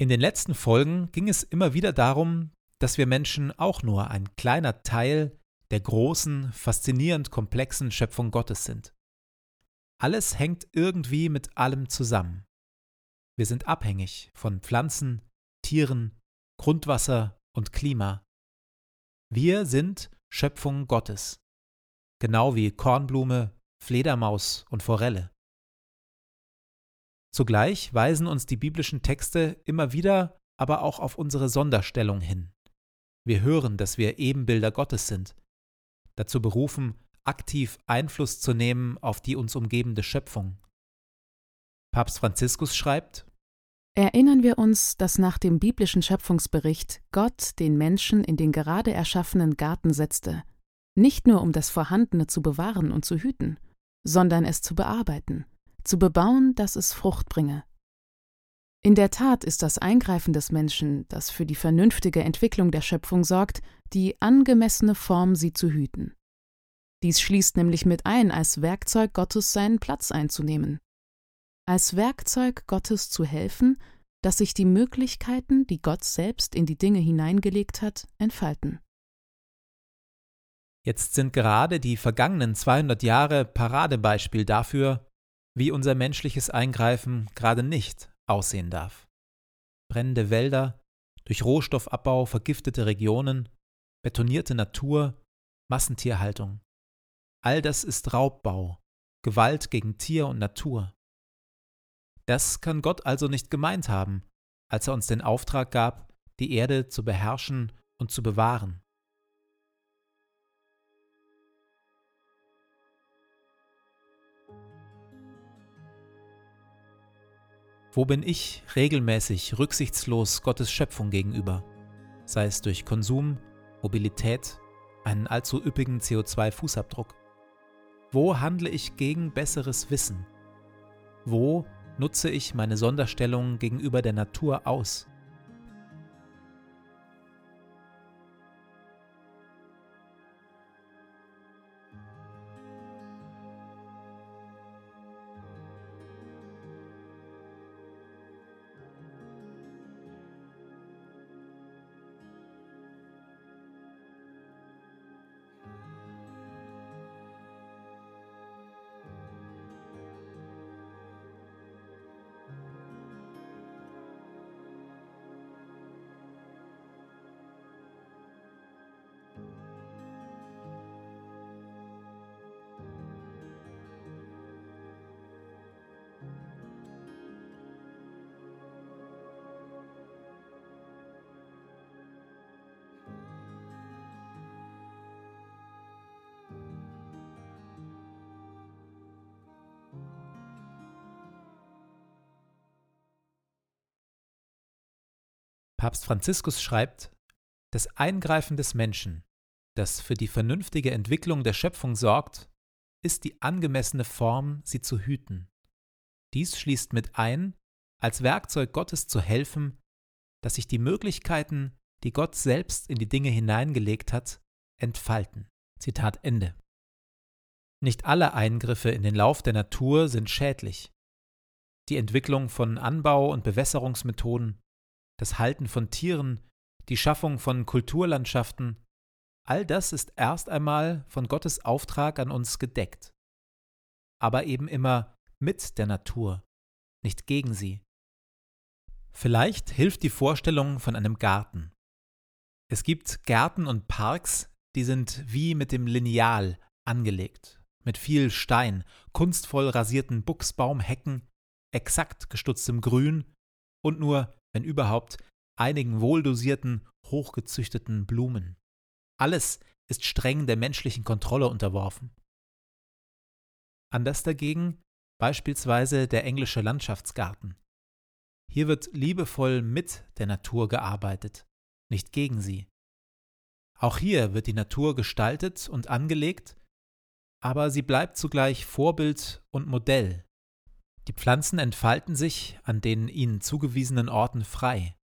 In den letzten Folgen ging es immer wieder darum, dass wir Menschen auch nur ein kleiner Teil der großen, faszinierend komplexen Schöpfung Gottes sind. Alles hängt irgendwie mit allem zusammen. Wir sind abhängig von Pflanzen, Tieren, Grundwasser und Klima. Wir sind Schöpfung Gottes, genau wie Kornblume, Fledermaus und Forelle. Zugleich weisen uns die biblischen Texte immer wieder aber auch auf unsere Sonderstellung hin. Wir hören, dass wir Ebenbilder Gottes sind, dazu berufen, aktiv Einfluss zu nehmen auf die uns umgebende Schöpfung. Papst Franziskus schreibt, Erinnern wir uns, dass nach dem biblischen Schöpfungsbericht Gott den Menschen in den gerade erschaffenen Garten setzte, nicht nur um das Vorhandene zu bewahren und zu hüten, sondern es zu bearbeiten zu bebauen, dass es Frucht bringe. In der Tat ist das Eingreifen des Menschen, das für die vernünftige Entwicklung der Schöpfung sorgt, die angemessene Form, sie zu hüten. Dies schließt nämlich mit ein, als Werkzeug Gottes seinen Platz einzunehmen. Als Werkzeug Gottes zu helfen, dass sich die Möglichkeiten, die Gott selbst in die Dinge hineingelegt hat, entfalten. Jetzt sind gerade die vergangenen 200 Jahre Paradebeispiel dafür, wie unser menschliches Eingreifen gerade nicht aussehen darf. Brennende Wälder, durch Rohstoffabbau vergiftete Regionen, betonierte Natur, Massentierhaltung. All das ist Raubbau, Gewalt gegen Tier und Natur. Das kann Gott also nicht gemeint haben, als er uns den Auftrag gab, die Erde zu beherrschen und zu bewahren. Wo bin ich regelmäßig rücksichtslos Gottes Schöpfung gegenüber, sei es durch Konsum, Mobilität, einen allzu üppigen CO2-Fußabdruck? Wo handle ich gegen besseres Wissen? Wo nutze ich meine Sonderstellung gegenüber der Natur aus? Papst Franziskus schreibt, das Eingreifen des Menschen, das für die vernünftige Entwicklung der Schöpfung sorgt, ist die angemessene Form, sie zu hüten. Dies schließt mit ein, als Werkzeug Gottes zu helfen, dass sich die Möglichkeiten, die Gott selbst in die Dinge hineingelegt hat, entfalten. Zitat Ende. Nicht alle Eingriffe in den Lauf der Natur sind schädlich. Die Entwicklung von Anbau- und Bewässerungsmethoden, das Halten von Tieren, die Schaffung von Kulturlandschaften, all das ist erst einmal von Gottes Auftrag an uns gedeckt. Aber eben immer mit der Natur, nicht gegen sie. Vielleicht hilft die Vorstellung von einem Garten. Es gibt Gärten und Parks, die sind wie mit dem Lineal angelegt, mit viel Stein, kunstvoll rasierten Buchsbaumhecken, exakt gestutztem Grün und nur wenn überhaupt, einigen wohldosierten, hochgezüchteten Blumen. Alles ist streng der menschlichen Kontrolle unterworfen. Anders dagegen beispielsweise der englische Landschaftsgarten. Hier wird liebevoll mit der Natur gearbeitet, nicht gegen sie. Auch hier wird die Natur gestaltet und angelegt, aber sie bleibt zugleich Vorbild und Modell die Pflanzen entfalten sich an den ihnen zugewiesenen Orten frei.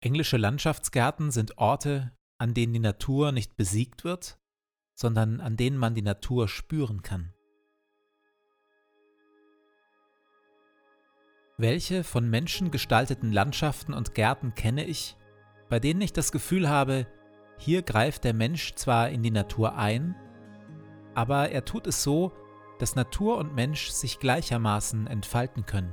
Englische Landschaftsgärten sind Orte, an denen die Natur nicht besiegt wird, sondern an denen man die Natur spüren kann. Welche von Menschen gestalteten Landschaften und Gärten kenne ich, bei denen ich das Gefühl habe, hier greift der Mensch zwar in die Natur ein, aber er tut es so, dass Natur und Mensch sich gleichermaßen entfalten können.